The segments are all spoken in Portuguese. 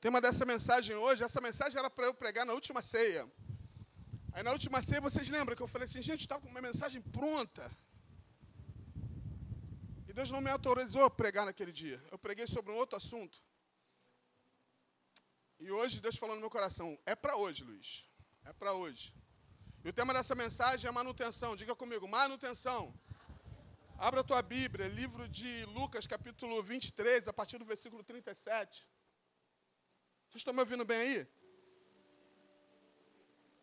tema dessa mensagem hoje, essa mensagem era para eu pregar na última ceia. Aí na última ceia, vocês lembram que eu falei assim, gente, estava com uma mensagem pronta. E Deus não me autorizou a pregar naquele dia. Eu preguei sobre um outro assunto. E hoje Deus falou no meu coração, é para hoje, Luiz. É para hoje. E o tema dessa mensagem é manutenção. Diga comigo, manutenção. Abra a tua Bíblia, livro de Lucas, capítulo 23, a partir do versículo 37. Vocês estão me ouvindo bem aí?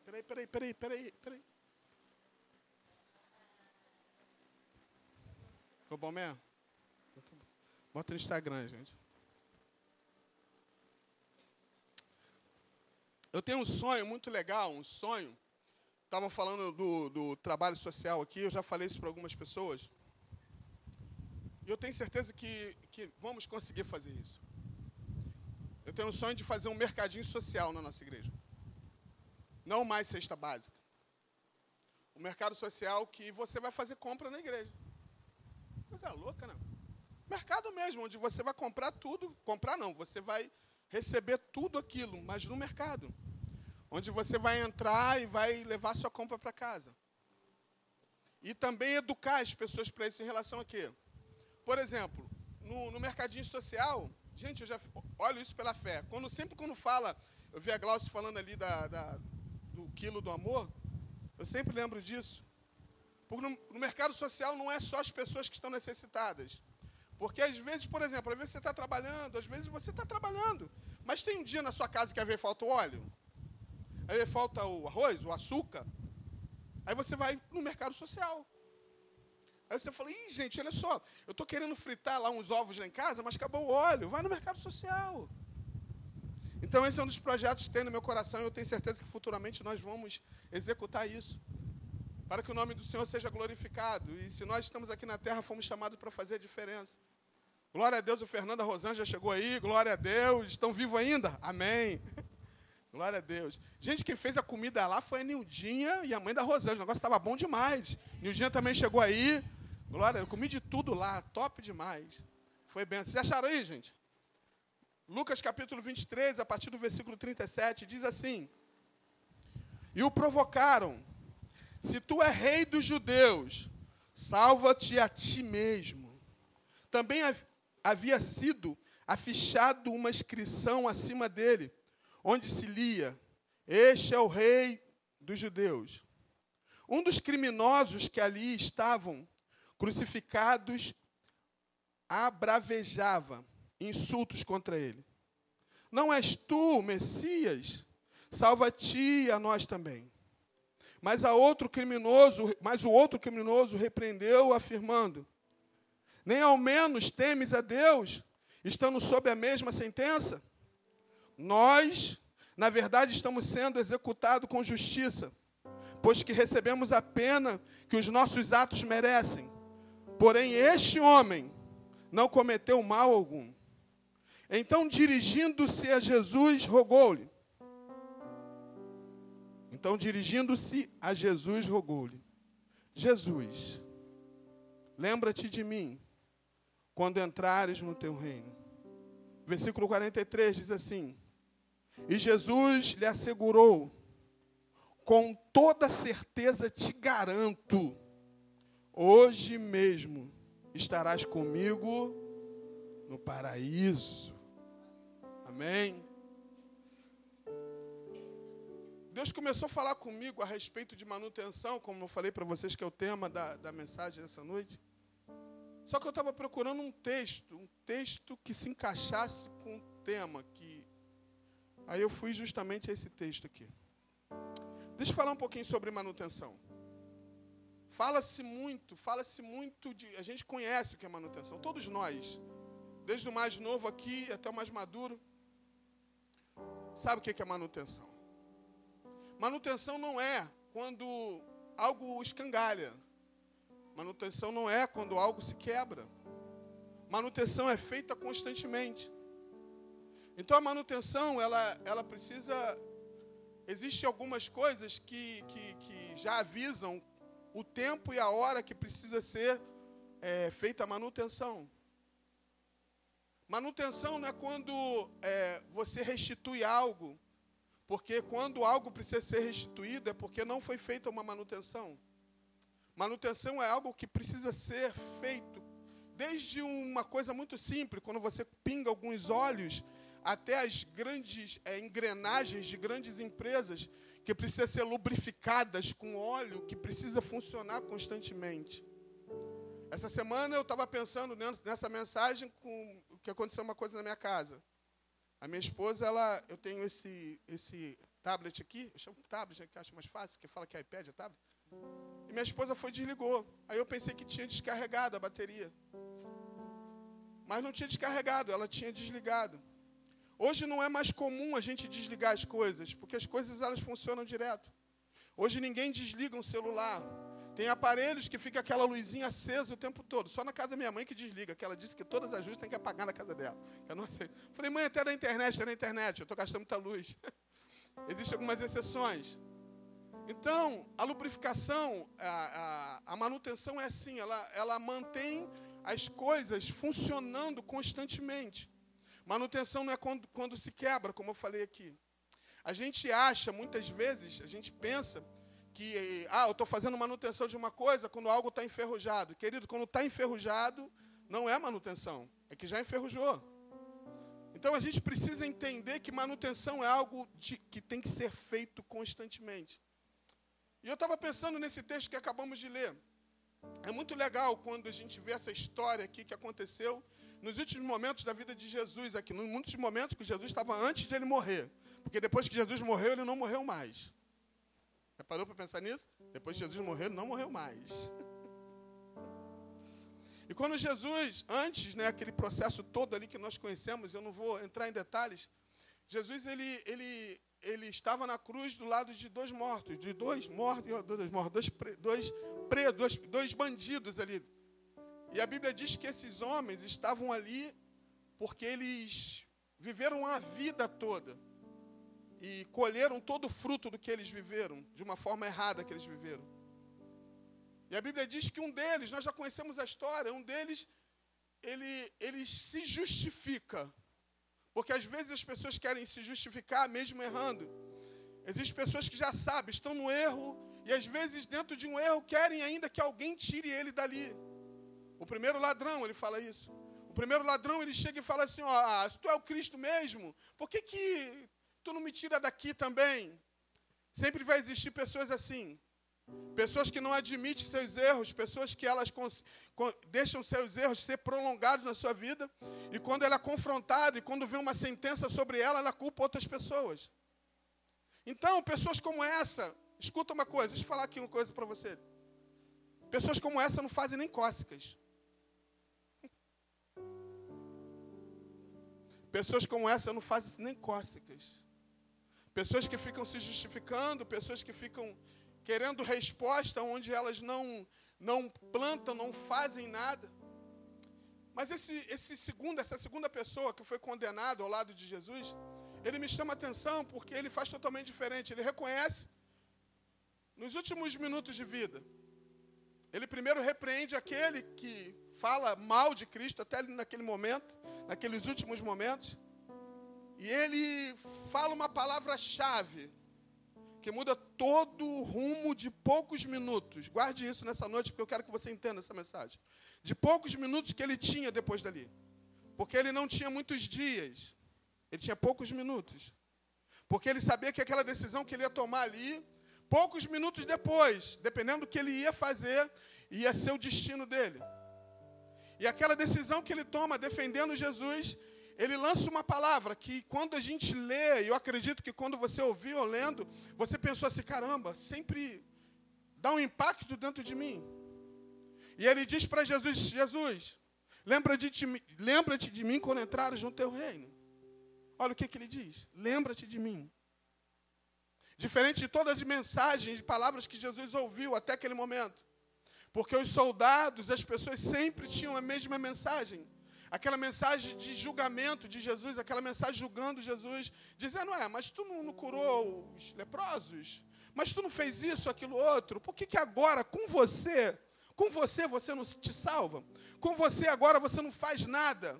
Peraí, peraí, peraí, peraí, peraí. Ficou bom mesmo? Então tá Bota no Instagram, gente. Eu tenho um sonho muito legal, um sonho. Estavam falando do, do trabalho social aqui, eu já falei isso para algumas pessoas. E eu tenho certeza que, que vamos conseguir fazer isso. Tenho um sonho de fazer um mercadinho social na nossa igreja. Não mais cesta básica. O mercado social que você vai fazer compra na igreja. Coisa louca, não? Mercado mesmo, onde você vai comprar tudo. Comprar não, você vai receber tudo aquilo, mas no mercado. Onde você vai entrar e vai levar sua compra para casa. E também educar as pessoas para isso em relação a quê? Por exemplo, no, no mercadinho social, gente, eu já olho isso pela fé. Quando, sempre quando fala, eu vi a Glaucia falando ali da, da, do quilo do amor, eu sempre lembro disso. Porque no, no, mercado social não é só as pessoas que estão necessitadas. Porque às vezes, por exemplo, às vezes você está trabalhando, às vezes você está trabalhando, mas tem um dia na sua casa que às vezes falta o óleo, às vezes falta o arroz, o açúcar. Aí você vai no mercado social. Aí você fala, ih, gente, olha só, eu estou querendo fritar lá uns ovos lá em casa, mas acabou o óleo. Vai no mercado social. Então, esse é um dos projetos que tem no meu coração e eu tenho certeza que futuramente nós vamos executar isso. Para que o nome do Senhor seja glorificado. E se nós estamos aqui na terra, fomos chamados para fazer a diferença. Glória a Deus, o Fernando Rosângela já chegou aí. Glória a Deus. Estão vivos ainda? Amém. Glória a Deus. Gente, quem fez a comida lá foi a Nildinha e a mãe da Rosângela. O negócio estava bom demais. Nildinha também chegou aí. Glória, eu comi de tudo lá. Top demais. Foi bem. Vocês acharam aí, gente? Lucas capítulo 23, a partir do versículo 37, diz assim: E o provocaram: Se tu é rei dos judeus, salva-te a ti mesmo. Também havia sido afichado uma inscrição acima dele, onde se lia: Este é o rei dos judeus. Um dos criminosos que ali estavam crucificados abravejava insultos contra ele. Não és tu, Messias? Salva-te e a nós também. Mas a outro criminoso, mas o outro criminoso repreendeu, afirmando: Nem ao menos temes a Deus, estando sob a mesma sentença? Nós, na verdade, estamos sendo executados com justiça, pois que recebemos a pena que os nossos atos merecem. Porém, este homem não cometeu mal algum. Então, dirigindo-se a Jesus, rogou-lhe. Então, dirigindo-se a Jesus, rogou-lhe: Jesus, lembra-te de mim quando entrares no teu reino. Versículo 43 diz assim: E Jesus lhe assegurou: Com toda certeza te garanto, hoje mesmo estarás comigo no paraíso. Amém? Deus começou a falar comigo a respeito de manutenção, como eu falei para vocês, que é o tema da, da mensagem dessa noite. Só que eu estava procurando um texto, um texto que se encaixasse com o tema. Que... Aí eu fui justamente a esse texto aqui. Deixa eu falar um pouquinho sobre manutenção. Fala-se muito, fala-se muito de. A gente conhece o que é manutenção, todos nós. Desde o mais novo aqui até o mais maduro. Sabe o que é manutenção? Manutenção não é quando algo escangalha. Manutenção não é quando algo se quebra. Manutenção é feita constantemente. Então a manutenção, ela, ela precisa. Existem algumas coisas que, que, que já avisam o tempo e a hora que precisa ser é, feita a manutenção. Manutenção não é quando é, você restitui algo, porque quando algo precisa ser restituído é porque não foi feita uma manutenção. Manutenção é algo que precisa ser feito, desde uma coisa muito simples, quando você pinga alguns óleos, até as grandes é, engrenagens de grandes empresas que precisam ser lubrificadas com óleo, que precisa funcionar constantemente. Essa semana eu estava pensando nessa mensagem com que aconteceu uma coisa na minha casa. A minha esposa, ela, eu tenho esse, esse tablet aqui, eu chamo tablet, né, que acho mais fácil, que fala que é iPad, é tablet. E minha esposa foi e desligou. Aí eu pensei que tinha descarregado a bateria. Mas não tinha descarregado, ela tinha desligado. Hoje não é mais comum a gente desligar as coisas, porque as coisas elas funcionam direto. Hoje ninguém desliga um celular. Tem aparelhos que fica aquela luzinha acesa o tempo todo. Só na casa da minha mãe que desliga, que ela disse que todas as luzes tem que apagar na casa dela. Eu não sei. Falei, mãe, até da internet, é na internet, eu estou gastando muita luz. Existem algumas exceções. Então, a lubrificação, a, a, a, manutenção é assim, ela, ela mantém as coisas funcionando constantemente. Manutenção não é quando, quando se quebra, como eu falei aqui. A gente acha, muitas vezes, a gente pensa que, ah, eu estou fazendo manutenção de uma coisa quando algo está enferrujado. Querido, quando está enferrujado, não é manutenção, é que já enferrujou. Então a gente precisa entender que manutenção é algo de, que tem que ser feito constantemente. E eu estava pensando nesse texto que acabamos de ler. É muito legal quando a gente vê essa história aqui que aconteceu nos últimos momentos da vida de Jesus aqui, nos muitos momentos que Jesus estava antes de ele morrer. Porque depois que Jesus morreu, ele não morreu mais. Já parou para pensar nisso? Depois de Jesus morrer, não morreu mais. E quando Jesus, antes, né, aquele processo todo ali que nós conhecemos, eu não vou entrar em detalhes, Jesus ele, ele, ele estava na cruz do lado de dois mortos, de dois mortos, dois, mortos, dois, dois, pre, dois, dois bandidos ali. E a Bíblia diz que esses homens estavam ali porque eles viveram a vida toda e colheram todo o fruto do que eles viveram, de uma forma errada que eles viveram. E a Bíblia diz que um deles, nós já conhecemos a história, um deles, ele, ele se justifica. Porque às vezes as pessoas querem se justificar mesmo errando. Existem pessoas que já sabem, estão no erro, e às vezes dentro de um erro querem ainda que alguém tire ele dali. O primeiro ladrão, ele fala isso. O primeiro ladrão, ele chega e fala assim, ó, ah, se tu é o Cristo mesmo, por que, que tu não me tira daqui também. Sempre vai existir pessoas assim. Pessoas que não admitem seus erros, pessoas que elas deixam seus erros ser prolongados na sua vida, e quando ela é confrontada e quando vem uma sentença sobre ela, ela culpa outras pessoas. Então, pessoas como essa, escuta uma coisa, deixa eu falar aqui uma coisa para você. Pessoas como essa não fazem nem cócegas. Pessoas como essa não fazem nem cócegas. Pessoas que ficam se justificando, pessoas que ficam querendo resposta onde elas não, não plantam, não fazem nada. Mas esse, esse segundo, essa segunda pessoa que foi condenado ao lado de Jesus, ele me chama atenção porque ele faz totalmente diferente. Ele reconhece, nos últimos minutos de vida, ele primeiro repreende aquele que fala mal de Cristo até naquele momento, naqueles últimos momentos. E ele fala uma palavra-chave que muda todo o rumo de poucos minutos. Guarde isso nessa noite, porque eu quero que você entenda essa mensagem. De poucos minutos que ele tinha depois dali. Porque ele não tinha muitos dias, ele tinha poucos minutos. Porque ele sabia que aquela decisão que ele ia tomar ali, poucos minutos depois, dependendo do que ele ia fazer, ia ser o destino dele. E aquela decisão que ele toma defendendo Jesus ele lança uma palavra que quando a gente lê, e eu acredito que quando você ouviu ou lendo, você pensou assim, caramba, sempre dá um impacto dentro de mim. E ele diz para Jesus, Jesus, lembra-te de, lembra de mim quando entrares no teu reino. Olha o que, que ele diz, lembra-te de mim. Diferente de todas as mensagens e palavras que Jesus ouviu até aquele momento. Porque os soldados, as pessoas sempre tinham a mesma mensagem aquela mensagem de julgamento de Jesus, aquela mensagem julgando Jesus, dizendo: É, mas tu não, curou os leprosos? Mas tu não fez isso, aquilo outro? Por que, que agora, com você, com você, você não te salva? Com você agora você não faz nada?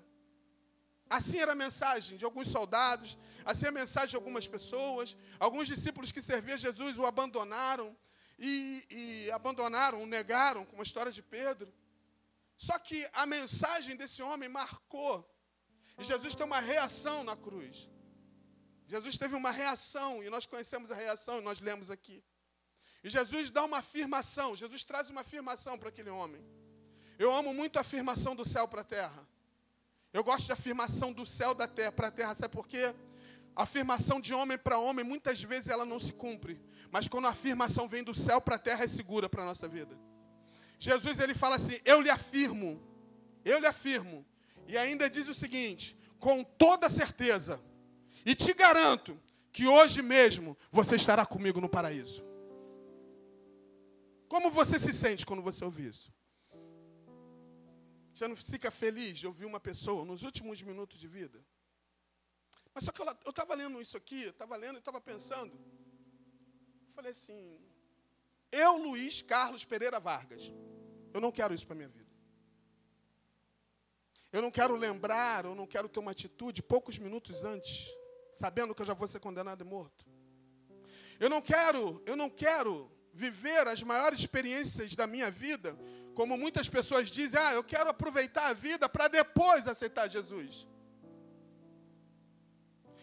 Assim era a mensagem de alguns soldados, assim é a mensagem de algumas pessoas. Alguns discípulos que serviam Jesus o abandonaram e, e abandonaram, negaram, como a história de Pedro. Só que a mensagem desse homem marcou. E Jesus tem uma reação na cruz. Jesus teve uma reação, e nós conhecemos a reação, e nós lemos aqui. E Jesus dá uma afirmação, Jesus traz uma afirmação para aquele homem. Eu amo muito a afirmação do céu para a terra. Eu gosto de afirmação do céu da terra para a terra, sabe por quê? A afirmação de homem para homem, muitas vezes ela não se cumpre. Mas quando a afirmação vem do céu para a terra, é segura para a nossa vida. Jesus ele fala assim: Eu lhe afirmo, eu lhe afirmo. E ainda diz o seguinte: com toda certeza, e te garanto que hoje mesmo você estará comigo no paraíso. Como você se sente quando você ouve isso? Você não fica feliz de ouvir uma pessoa nos últimos minutos de vida? Mas só que eu estava lendo isso aqui, estava lendo e estava pensando. Falei assim, eu, Luiz Carlos Pereira Vargas, eu não quero isso para minha vida. Eu não quero lembrar, eu não quero ter uma atitude poucos minutos antes, sabendo que eu já vou ser condenado e morto. Eu não quero, eu não quero viver as maiores experiências da minha vida como muitas pessoas dizem, ah, eu quero aproveitar a vida para depois aceitar Jesus.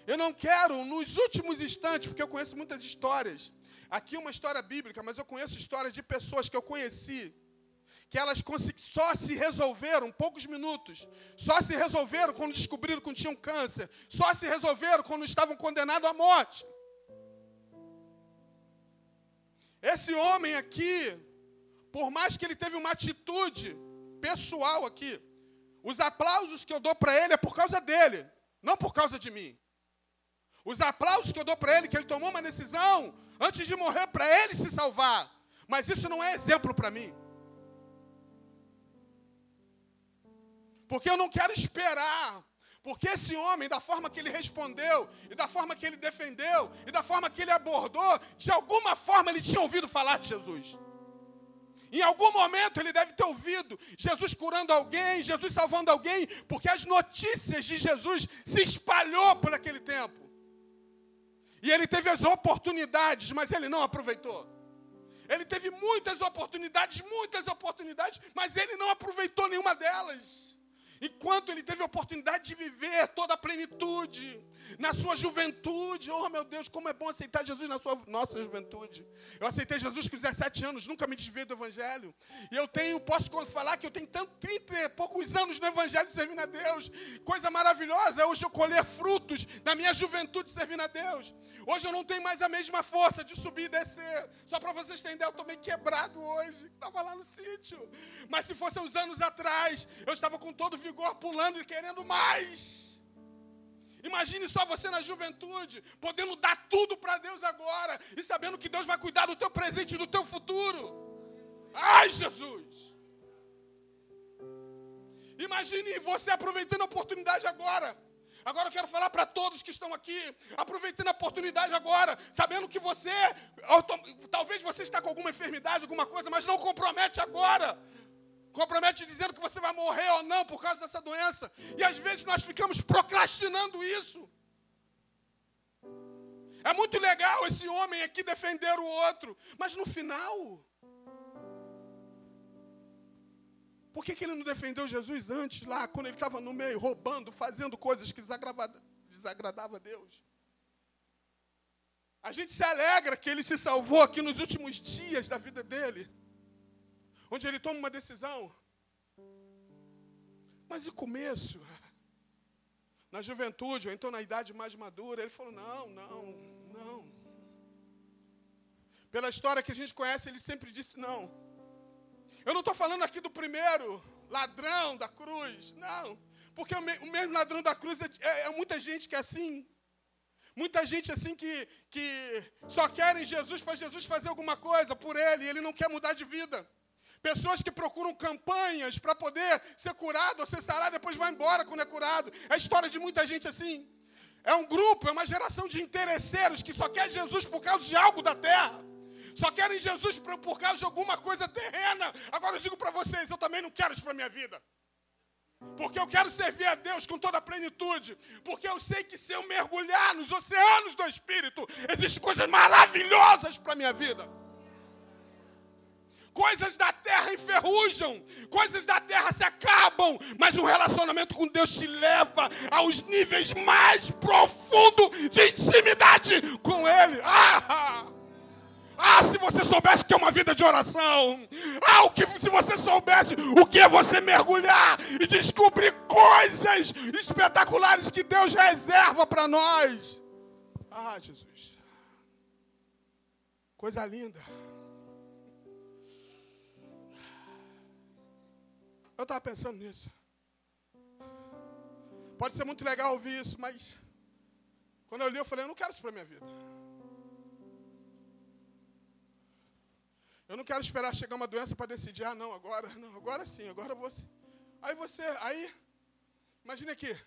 Eu não quero, nos últimos instantes, porque eu conheço muitas histórias. Aqui uma história bíblica, mas eu conheço histórias de pessoas que eu conheci, que elas só se resolveram poucos minutos, só se resolveram quando descobriram que tinham câncer, só se resolveram quando estavam condenados à morte. Esse homem aqui, por mais que ele teve uma atitude pessoal aqui, os aplausos que eu dou para ele é por causa dele, não por causa de mim. Os aplausos que eu dou para ele, que ele tomou uma decisão antes de morrer para ele se salvar. Mas isso não é exemplo para mim. Porque eu não quero esperar. Porque esse homem, da forma que ele respondeu, e da forma que ele defendeu, e da forma que ele abordou, de alguma forma ele tinha ouvido falar de Jesus. Em algum momento ele deve ter ouvido Jesus curando alguém, Jesus salvando alguém, porque as notícias de Jesus se espalhou por aquele tempo. E ele teve as oportunidades, mas ele não aproveitou. Ele teve muitas oportunidades, muitas oportunidades, mas ele não aproveitou nenhuma delas. Enquanto ele teve a oportunidade de viver toda a plenitude, na sua juventude. Oh, meu Deus, como é bom aceitar Jesus na sua nossa juventude. Eu aceitei Jesus com 17 anos, nunca me desviei do Evangelho. E eu tenho, posso falar que eu tenho tanto 30 e poucos anos no Evangelho servindo a Deus. Coisa maravilhosa, hoje eu colher frutos da minha juventude servindo a Deus. Hoje eu não tenho mais a mesma força de subir e descer. Só para vocês ideia, eu estou meio quebrado hoje. Estava lá no sítio. Mas se fosse uns anos atrás, eu estava com todo vigor pulando e querendo mais. Imagine só você na juventude, podendo dar tudo para Deus agora e sabendo que Deus vai cuidar do teu presente e do teu futuro. Ai, Jesus! Imagine você aproveitando a oportunidade agora. Agora eu quero falar para todos que estão aqui, aproveitando a oportunidade agora, sabendo que você, talvez você está com alguma enfermidade, alguma coisa, mas não compromete agora compromete dizendo que você vai morrer ou não por causa dessa doença. E às vezes nós ficamos procrastinando isso. É muito legal esse homem aqui defender o outro, mas no final, por que, que ele não defendeu Jesus antes, lá, quando ele estava no meio, roubando, fazendo coisas que desagradavam a Deus? A gente se alegra que ele se salvou aqui nos últimos dias da vida dele onde ele toma uma decisão. Mas e começo? Na juventude, ou então na idade mais madura, ele falou: não, não, não. Pela história que a gente conhece, ele sempre disse não. Eu não estou falando aqui do primeiro ladrão da cruz, não. Porque o mesmo ladrão da cruz é, é, é muita gente que é assim. Muita gente assim que, que só querem Jesus para Jesus fazer alguma coisa por ele, e ele não quer mudar de vida. Pessoas que procuram campanhas para poder ser curado ou ser sarado, depois vai embora quando é curado. É a história de muita gente assim. É um grupo, é uma geração de interesseiros que só quer Jesus por causa de algo da terra. Só querem Jesus por causa de alguma coisa terrena. Agora eu digo para vocês, eu também não quero isso para minha vida. Porque eu quero servir a Deus com toda a plenitude. Porque eu sei que se eu mergulhar nos oceanos do Espírito, existem coisas maravilhosas para a minha vida. Coisas da terra enferrujam, coisas da terra se acabam, mas o relacionamento com Deus te leva aos níveis mais profundos de intimidade com Ele. Ah! Ah, se você soubesse que é uma vida de oração. Ah, o que, se você soubesse o que é você mergulhar e descobrir coisas espetaculares que Deus reserva para nós. Ah, Jesus. Coisa linda. Eu estava pensando nisso. Pode ser muito legal ouvir isso, mas quando eu li, eu falei, eu não quero isso para minha vida. Eu não quero esperar chegar uma doença para decidir, ah, não, agora, não, agora sim, agora você. Aí você, aí, imagine aqui.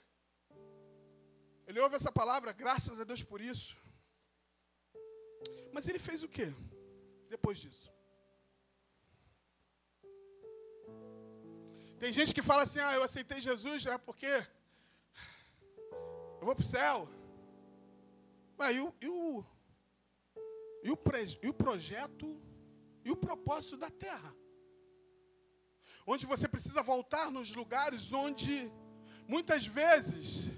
Ele ouve essa palavra, graças a Deus por isso. Mas ele fez o quê depois disso? Tem gente que fala assim, ah, eu aceitei Jesus é porque eu vou para o céu. Mas e o, e o, e o, e o projeto e o propósito da terra. Onde você precisa voltar nos lugares onde muitas vezes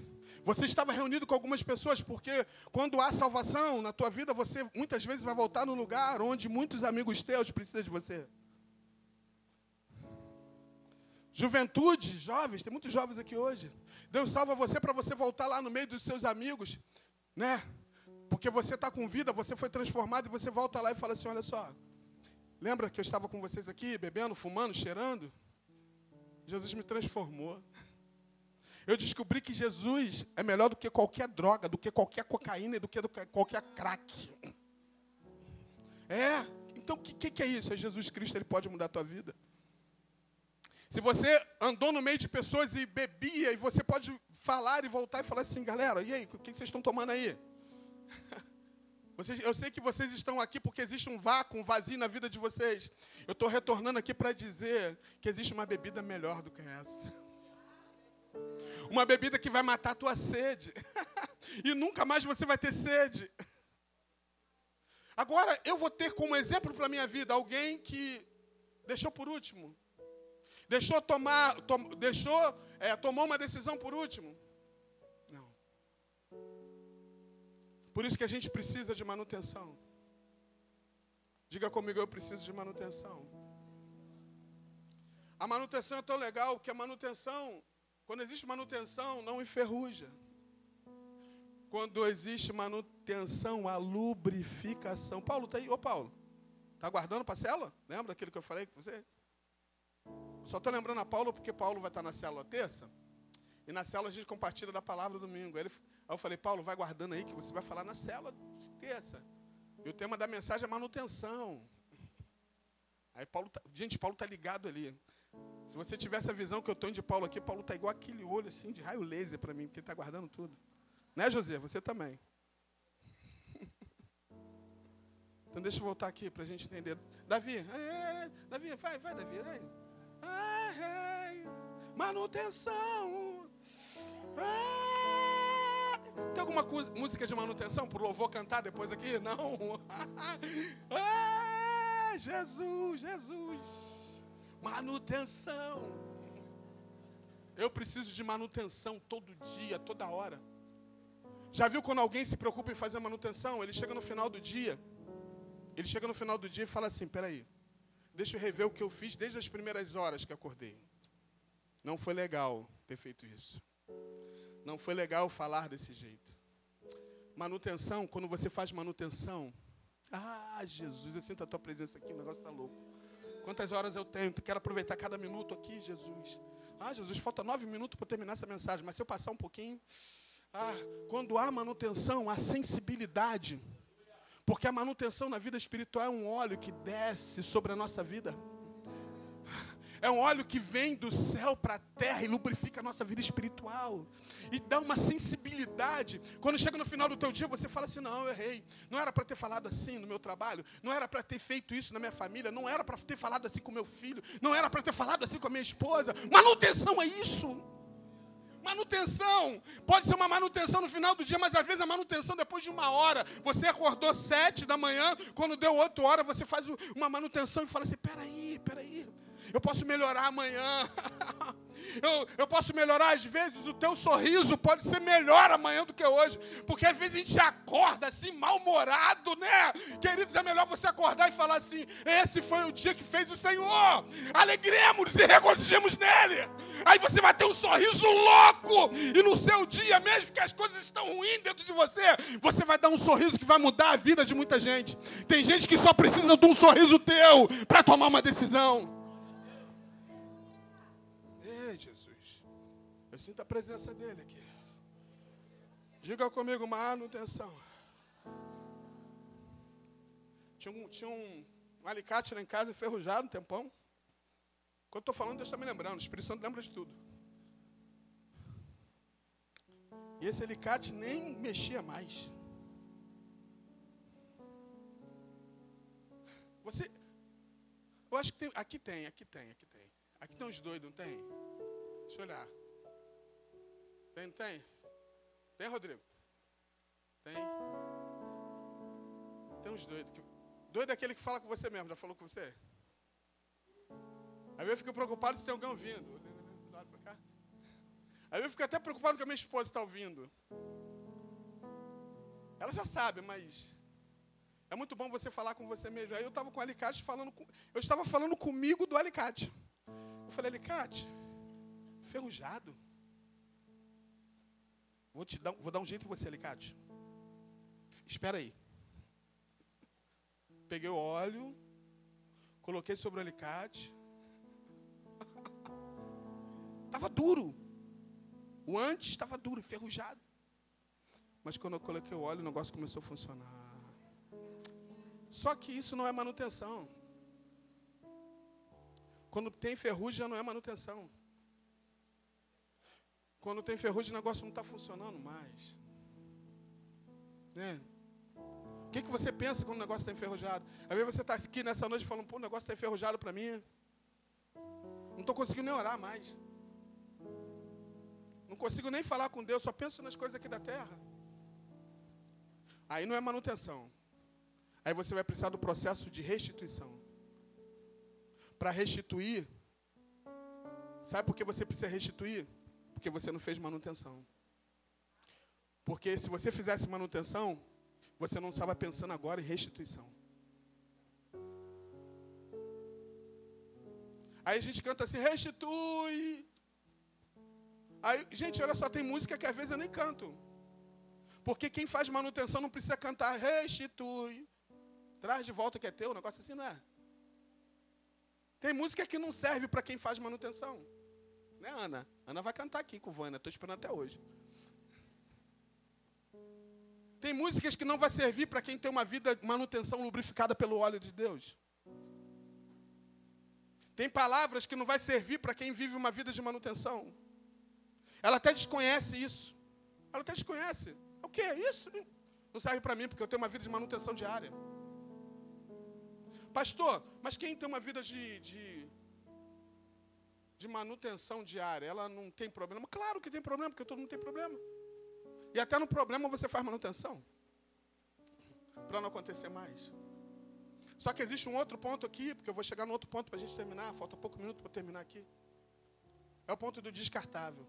você estava reunido com algumas pessoas, porque quando há salvação na tua vida, você muitas vezes vai voltar no lugar onde muitos amigos teus precisam de você. Juventude, jovens, tem muitos jovens aqui hoje. Deus salva você para você voltar lá no meio dos seus amigos, né? Porque você está com vida, você foi transformado e você volta lá e fala assim: olha só, Lembra que eu estava com vocês aqui, bebendo, fumando, cheirando? Jesus me transformou. Eu descobri que Jesus é melhor do que qualquer droga, do que qualquer cocaína e do que qualquer crack. É. Então o que, que, é isso? É Jesus Cristo, ele pode mudar a tua vida. Se você andou no meio de pessoas e bebia, e você pode falar e voltar e falar assim, galera, e aí, o que vocês estão tomando aí? Eu sei que vocês estão aqui porque existe um vácuo, um vazio na vida de vocês. Eu estou retornando aqui para dizer que existe uma bebida melhor do que essa. Uma bebida que vai matar a tua sede. e nunca mais você vai ter sede. Agora, eu vou ter como exemplo para a minha vida alguém que deixou por último. Deixou tomar, tom, deixou, é, tomou uma decisão por último. Por isso que a gente precisa de manutenção. Diga comigo, eu preciso de manutenção. A manutenção é tão legal que a manutenção, quando existe manutenção, não enferruja. Quando existe manutenção, a lubrificação. Paulo está aí. Ô Paulo, está guardando para a célula? Lembra daquilo que eu falei com você? Só estou lembrando a Paulo porque Paulo vai estar na célula terça. E na célula a gente compartilha da palavra domingo. Aí, eu falei, Paulo, vai guardando aí que você vai falar na célula terça. E o tema da mensagem é manutenção. Aí Paulo, tá, gente, Paulo tá ligado ali. Se você tivesse a visão que eu tenho de Paulo aqui, Paulo tá igual aquele olho assim de raio laser para mim, porque ele tá guardando tudo. Né, José? Você também. Então deixa eu voltar aqui para a gente entender. Davi, é, Davi, vai, vai, Davi. Vai. Manutenção. Ah! Tem alguma música de manutenção para o louvor cantar depois aqui? Não. ah, Jesus, Jesus. Manutenção. Eu preciso de manutenção todo dia, toda hora. Já viu quando alguém se preocupa em fazer manutenção? Ele chega no final do dia. Ele chega no final do dia e fala assim: peraí, deixa eu rever o que eu fiz desde as primeiras horas que acordei. Não foi legal ter feito isso. Não foi legal falar desse jeito. Manutenção, quando você faz manutenção. Ah, Jesus, eu sinto a tua presença aqui, o negócio está louco. Quantas horas eu tenho? Quero aproveitar cada minuto aqui, Jesus. Ah, Jesus, falta nove minutos para terminar essa mensagem, mas se eu passar um pouquinho. Ah, quando há manutenção, há sensibilidade. Porque a manutenção na vida espiritual é um óleo que desce sobre a nossa vida É um óleo que vem do céu para a terra e lubrifica a nossa vida espiritual. E dá uma sensibilidade. Quando chega no final do teu dia, você fala assim: não, eu errei. Não era para ter falado assim no meu trabalho. Não era para ter feito isso na minha família. Não era para ter falado assim com meu filho. Não era para ter falado assim com a minha esposa. Manutenção é isso. Manutenção. Pode ser uma manutenção no final do dia, mas às vezes a manutenção depois de uma hora. Você acordou sete da manhã, quando deu outra hora, você faz uma manutenção e fala assim: peraí, peraí, eu posso melhorar amanhã. Eu, eu posso melhorar às vezes, o teu sorriso pode ser melhor amanhã do que hoje. Porque às vezes a gente acorda assim, mal-humorado, né? Queridos, é melhor você acordar e falar assim: esse foi o dia que fez o Senhor. Alegremos e regozijemos nele. Aí você vai ter um sorriso louco. E no seu dia, mesmo que as coisas estão ruins dentro de você, você vai dar um sorriso que vai mudar a vida de muita gente. Tem gente que só precisa de um sorriso teu para tomar uma decisão. Sinto a presença dele aqui. Diga comigo, manutenção. Tinha um, tinha um, um alicate lá em casa enferrujado um tempão. Quando estou falando, Deus está me lembrando. O Espírito Santo lembra de tudo. E esse alicate nem mexia mais. Você. Eu acho que tem. Aqui tem, aqui tem, aqui tem. Aqui tem uns doidos, não tem? Deixa eu olhar. Tem, tem. Tem, Rodrigo? Tem. Tem uns doidos. Doido é aquele que fala com você mesmo. Já falou com você? Aí eu fico preocupado se tem alguém ouvindo. Aí eu fico até preocupado que a minha esposa está ouvindo. Ela já sabe, mas é muito bom você falar com você mesmo. Aí eu estava com o alicate falando com, eu estava falando comigo do alicate. Eu falei, alicate, ferrujado. Vou, te dar, vou dar um jeito em você, alicate. Espera aí. Peguei o óleo, coloquei sobre o alicate. Estava duro. O antes estava duro, enferrujado. Mas quando eu coloquei o óleo, o negócio começou a funcionar. Só que isso não é manutenção. Quando tem ferrugem, já não é manutenção. Quando tem ferrugem, o negócio não está funcionando mais. Né? O que, que você pensa quando o negócio está enferrujado? Às vezes você está aqui nessa noite falando, pô, o negócio está enferrujado para mim. Não estou conseguindo nem orar mais. Não consigo nem falar com Deus, só penso nas coisas aqui da terra. Aí não é manutenção. Aí você vai precisar do processo de restituição. Para restituir, sabe por que você precisa restituir? Porque você não fez manutenção. Porque se você fizesse manutenção, você não estava pensando agora em restituição. Aí a gente canta assim, restitui. Aí, gente, olha só, tem música que às vezes eu nem canto. Porque quem faz manutenção não precisa cantar, restitui. Traz de volta o que é teu, um negócio assim, não é? Tem música que não serve para quem faz manutenção. Né, Ana? Ana vai cantar aqui com o Vânia, estou esperando até hoje. Tem músicas que não vai servir para quem tem uma vida manutenção lubrificada pelo óleo de Deus. Tem palavras que não vai servir para quem vive uma vida de manutenção. Ela até desconhece isso. Ela até desconhece. O que é isso? Não serve para mim porque eu tenho uma vida de manutenção diária. Pastor, mas quem tem uma vida de, de de manutenção diária, ela não tem problema? Claro que tem problema, porque todo mundo tem problema. E até no problema você faz manutenção. Para não acontecer mais. Só que existe um outro ponto aqui, porque eu vou chegar no outro ponto para a gente terminar, falta pouco minuto para terminar aqui. É o ponto do descartável.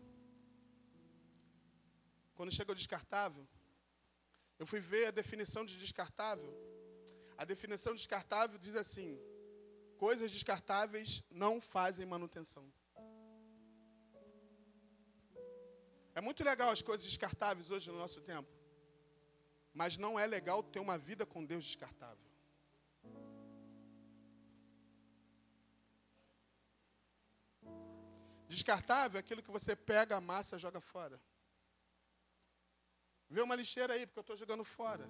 Quando chega o descartável, eu fui ver a definição de descartável. A definição de descartável diz assim: coisas descartáveis não fazem manutenção. É muito legal as coisas descartáveis hoje no nosso tempo. Mas não é legal ter uma vida com Deus descartável. Descartável é aquilo que você pega, amassa joga fora. Vê uma lixeira aí, porque eu estou jogando fora.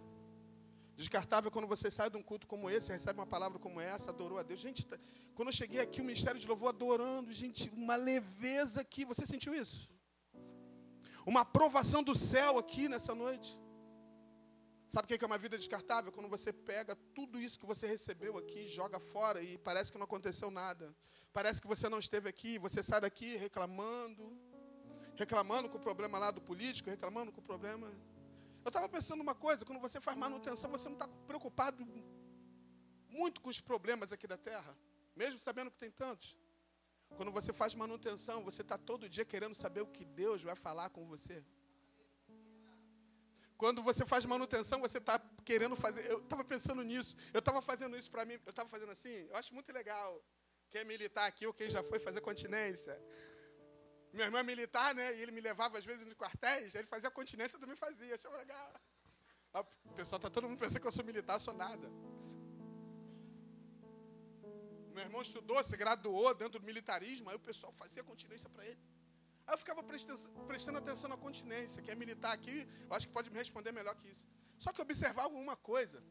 Descartável quando você sai de um culto como esse, recebe uma palavra como essa, adorou a Deus. Gente, tá, quando eu cheguei aqui, o ministério de louvor adorando, gente, uma leveza aqui. Você sentiu isso? Uma aprovação do céu aqui nessa noite. Sabe o que é uma vida descartável? Quando você pega tudo isso que você recebeu aqui, joga fora e parece que não aconteceu nada. Parece que você não esteve aqui, você sai daqui reclamando, reclamando com o problema lá do político, reclamando com o problema. Eu estava pensando uma coisa, quando você faz manutenção, você não está preocupado muito com os problemas aqui da terra, mesmo sabendo que tem tantos. Quando você faz manutenção, você está todo dia querendo saber o que Deus vai falar com você. Quando você faz manutenção, você está querendo fazer. Eu estava pensando nisso. Eu estava fazendo isso para mim. Eu estava fazendo assim. Eu acho muito legal. Quem é militar aqui ou quem já foi fazer continência. Meu irmão é militar, né? E ele me levava às vezes nos quartéis. Ele fazia continência, eu também fazia. Achava legal. O pessoal está todo mundo pensando que eu sou militar, sou nada. Meu irmão estudou, se graduou dentro do militarismo. Aí o pessoal fazia continência para ele. Aí eu ficava prestando atenção na continência. Quem é militar aqui, eu acho que pode me responder melhor que isso. Só que observava alguma coisa.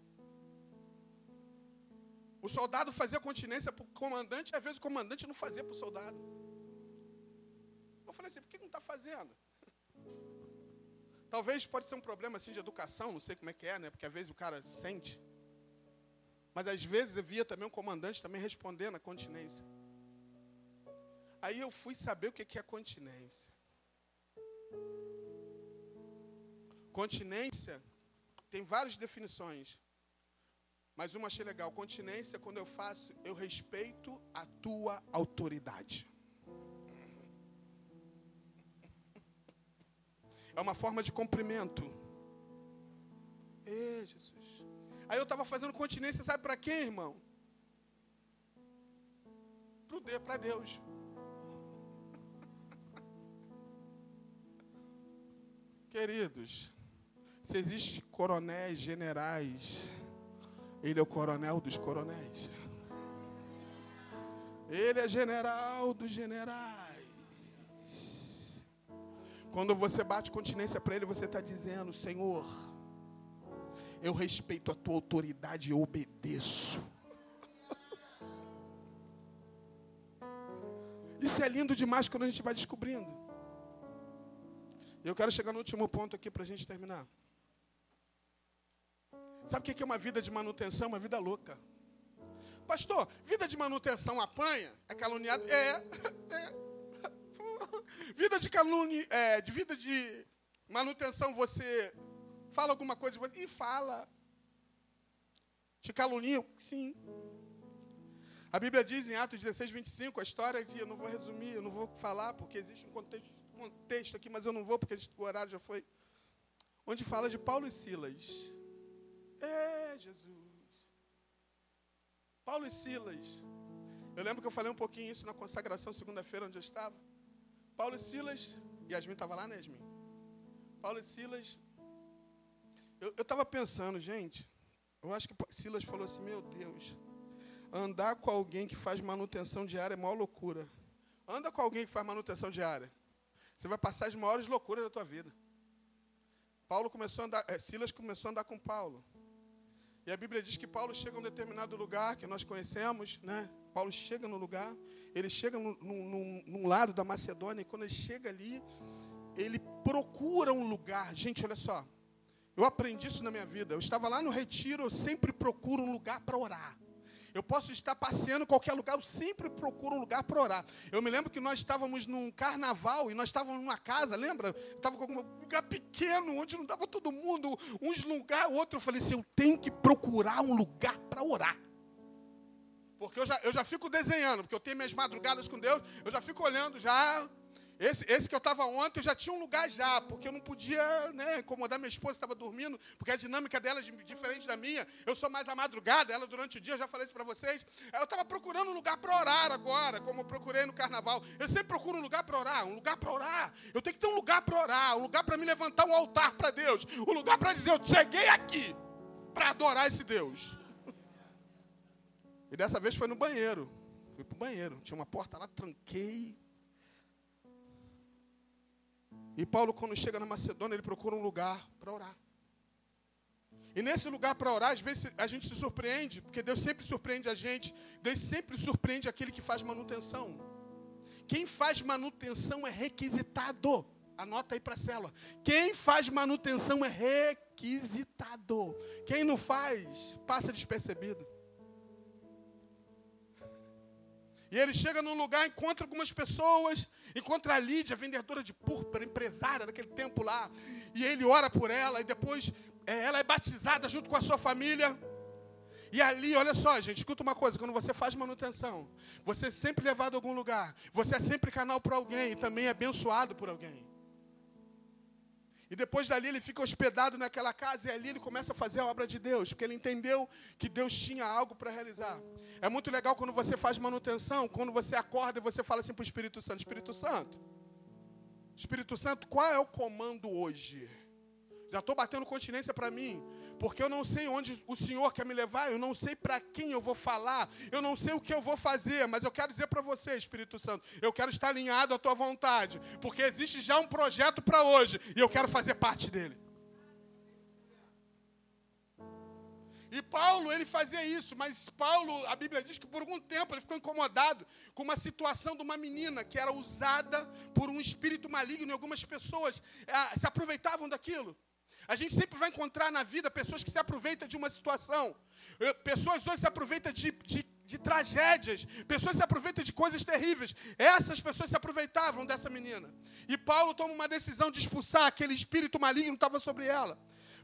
O soldado fazia continência para o comandante, e às vezes o comandante não fazia para o soldado. Eu falei assim, por que não está fazendo? Talvez pode ser um problema assim de educação, não sei como é que é, né? Porque às vezes o cara sente. Mas às vezes eu via também um comandante também respondendo a continência. Aí eu fui saber o que é continência. Continência tem várias definições. Mas uma achei legal. Continência, quando eu faço, eu respeito a tua autoridade. É uma forma de cumprimento. Ei, Jesus. Aí eu estava fazendo continência, sabe para quem, irmão? Para Deus. Queridos, se existe coronéis, generais, ele é o coronel dos coronéis. Ele é general dos generais. Quando você bate continência para ele, você está dizendo: Senhor, eu respeito a tua autoridade e obedeço. Isso é lindo demais quando a gente vai descobrindo. Eu quero chegar no último ponto aqui para a gente terminar. Sabe o que é uma vida de manutenção? Uma vida louca. Pastor, vida de manutenção apanha? É caluniado? É. é. Vida de calúnia, é, de vida de manutenção, você fala alguma coisa de você e fala. Te caluniam? Sim. A Bíblia diz em Atos 16, 25, a história de, eu não vou resumir, eu não vou falar, porque existe um contexto contexto aqui, mas eu não vou porque o horário já foi. Onde fala de Paulo e Silas. É, Jesus. Paulo e Silas. Eu lembro que eu falei um pouquinho isso na consagração segunda-feira, onde eu estava. Paulo e Silas. Yasmin estava lá, né, Yasmin? Paulo e Silas. Eu estava pensando, gente. Eu acho que Silas falou assim: Meu Deus, andar com alguém que faz manutenção diária é maior loucura. Anda com alguém que faz manutenção diária. Você vai passar as maiores loucuras da tua vida. Paulo começou a andar, é, Silas começou a andar com Paulo. E a Bíblia diz que Paulo chega a um determinado lugar que nós conhecemos, né? Paulo chega no lugar, ele chega num, num, num lado da Macedônia, e quando ele chega ali, ele procura um lugar. Gente, olha só, eu aprendi isso na minha vida. Eu estava lá no retiro, eu sempre procuro um lugar para orar. Eu posso estar passeando em qualquer lugar, eu sempre procuro um lugar para orar. Eu me lembro que nós estávamos num carnaval e nós estávamos numa casa, lembra? Estava com um lugar pequeno, onde não dava todo mundo, uns lugar, outro. Eu falei assim: eu tenho que procurar um lugar para orar. Porque eu já, eu já fico desenhando, porque eu tenho minhas madrugadas com Deus, eu já fico olhando já esse, esse que eu estava ontem, eu já tinha um lugar já, porque eu não podia né, incomodar minha esposa, estava dormindo, porque a dinâmica dela é diferente da minha. Eu sou mais à madrugada, ela durante o dia, eu já falei isso para vocês. Eu estava procurando um lugar para orar agora, como eu procurei no carnaval. Eu sempre procuro um lugar para orar, um lugar para orar. Eu tenho que ter um lugar para orar, um lugar para me levantar um altar para Deus, um lugar para dizer, eu cheguei aqui para adorar esse Deus. E dessa vez foi no banheiro. Fui para o banheiro. Tinha uma porta lá, tranquei. E Paulo, quando chega na Macedônia, ele procura um lugar para orar. E nesse lugar para orar, às vezes a gente se surpreende, porque Deus sempre surpreende a gente. Deus sempre surpreende aquele que faz manutenção. Quem faz manutenção é requisitado. Anota aí para a célula. Quem faz manutenção é requisitado. Quem não faz, passa despercebido. E ele chega num lugar, encontra algumas pessoas, encontra a Lídia, vendedora de púrpura, empresária daquele tempo lá. E ele ora por ela, e depois é, ela é batizada junto com a sua família. E ali, olha só, gente, escuta uma coisa: quando você faz manutenção, você é sempre levado a algum lugar, você é sempre canal para alguém e também é abençoado por alguém. E depois dali ele fica hospedado naquela casa e ali ele começa a fazer a obra de Deus, porque ele entendeu que Deus tinha algo para realizar. É muito legal quando você faz manutenção, quando você acorda e você fala assim para o Espírito Santo: Espírito Santo, Espírito Santo, qual é o comando hoje? Já estou batendo continência para mim, porque eu não sei onde o Senhor quer me levar, eu não sei para quem eu vou falar, eu não sei o que eu vou fazer, mas eu quero dizer para você, Espírito Santo, eu quero estar alinhado à tua vontade, porque existe já um projeto para hoje e eu quero fazer parte dele. E Paulo, ele fazia isso, mas Paulo, a Bíblia diz que por algum tempo ele ficou incomodado com uma situação de uma menina que era usada por um espírito maligno e algumas pessoas ah, se aproveitavam daquilo. A gente sempre vai encontrar na vida pessoas que se aproveitam de uma situação. Pessoas hoje se aproveitam de, de, de tragédias. Pessoas se aproveitam de coisas terríveis. Essas pessoas se aproveitavam dessa menina. E Paulo toma uma decisão de expulsar aquele espírito maligno que estava sobre ela.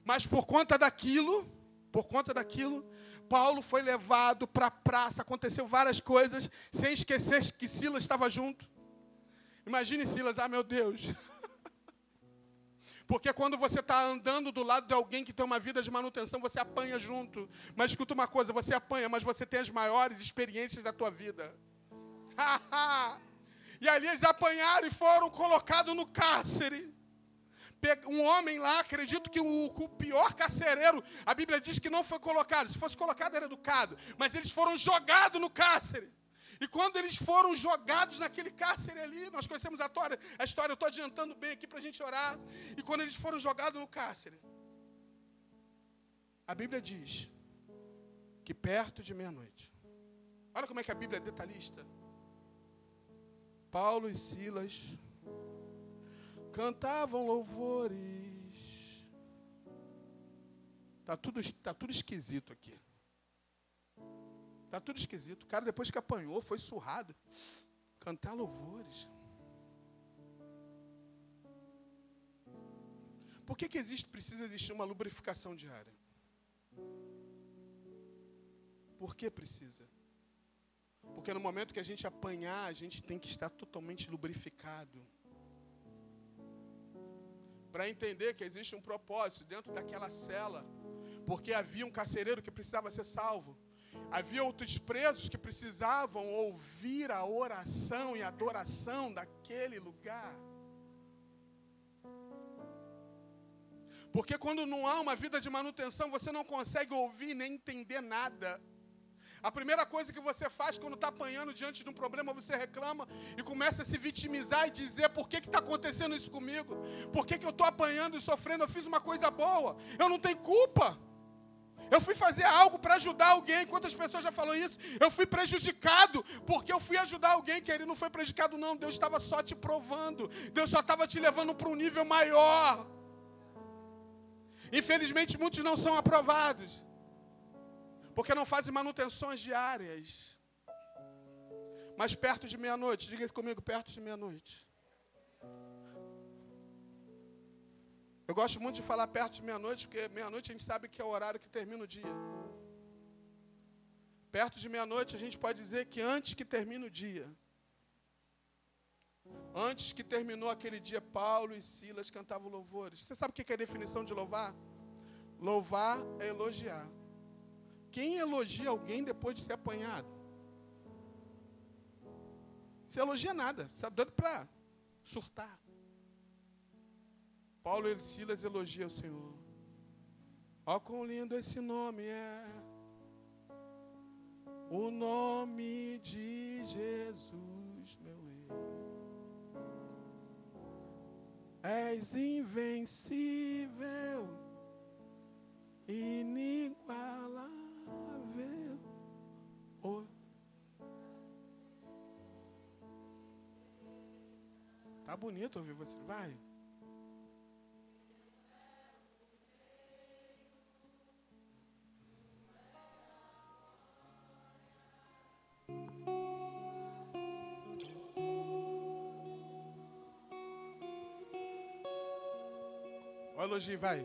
Mas por conta daquilo, por conta daquilo, Paulo foi levado para a praça, aconteceu várias coisas, sem esquecer que Silas estava junto. Imagine Silas, ah meu Deus, porque quando você está andando do lado de alguém que tem uma vida de manutenção, você apanha junto. Mas escuta uma coisa, você apanha, mas você tem as maiores experiências da tua vida. e ali eles apanharam e foram colocados no cárcere. Um homem lá, acredito que o, pior carcereiro, a Bíblia diz que não foi colocado. Se fosse colocado, era educado. Mas eles foram jogados no cárcere. E quando eles foram jogados naquele cárcere ali, nós conhecemos a história, a história eu estou adiantando bem aqui para a gente orar. E quando eles foram jogados no cárcere, a Bíblia diz que perto de meia-noite, olha como é que a Bíblia é detalhista. Paulo e Silas cantavam louvores. Está tudo, tá tudo esquisito aqui. Tá tudo esquisito. O cara, depois que apanhou, foi surrado. Cantar louvores. Por que, que existe, precisa existir uma lubrificação diária? Por que precisa? Porque no momento que a gente apanhar, a gente tem que estar totalmente lubrificado. Para entender que existe um propósito dentro daquela cela. Porque havia um carcereiro que precisava ser salvo. Havia outros presos que precisavam ouvir a oração e adoração daquele lugar. Porque quando não há uma vida de manutenção, você não consegue ouvir nem entender nada. A primeira coisa que você faz quando está apanhando diante de um problema, você reclama e começa a se vitimizar e dizer: por que está acontecendo isso comigo? Por que, que eu estou apanhando e sofrendo? Eu fiz uma coisa boa, eu não tenho culpa. Eu fui fazer algo para ajudar alguém. Quantas pessoas já falaram isso? Eu fui prejudicado porque eu fui ajudar alguém que ele não foi prejudicado, não. Deus estava só te provando. Deus só estava te levando para um nível maior. Infelizmente, muitos não são aprovados porque não fazem manutenções diárias. Mas perto de meia-noite, diga comigo, perto de meia-noite. Eu gosto muito de falar perto de meia-noite, porque meia-noite a gente sabe que é o horário que termina o dia. Perto de meia-noite a gente pode dizer que antes que termine o dia, antes que terminou aquele dia, Paulo e Silas cantavam louvores. Você sabe o que é a definição de louvar? Louvar é elogiar. Quem elogia alguém depois de ser apanhado? Você elogia nada, você está doido para surtar. Paulo e Silas elogia o Senhor. Ó oh, quão lindo esse nome é. O nome de Jesus, meu eu. És invencível, inigualável. Oh. Tá bonito ouvir você, vai. Elogio, vai.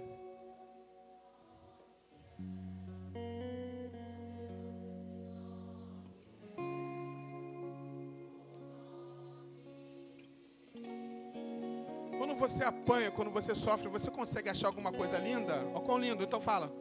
Quando você apanha, quando você sofre, você consegue achar alguma coisa linda? Ó, quão lindo, então fala.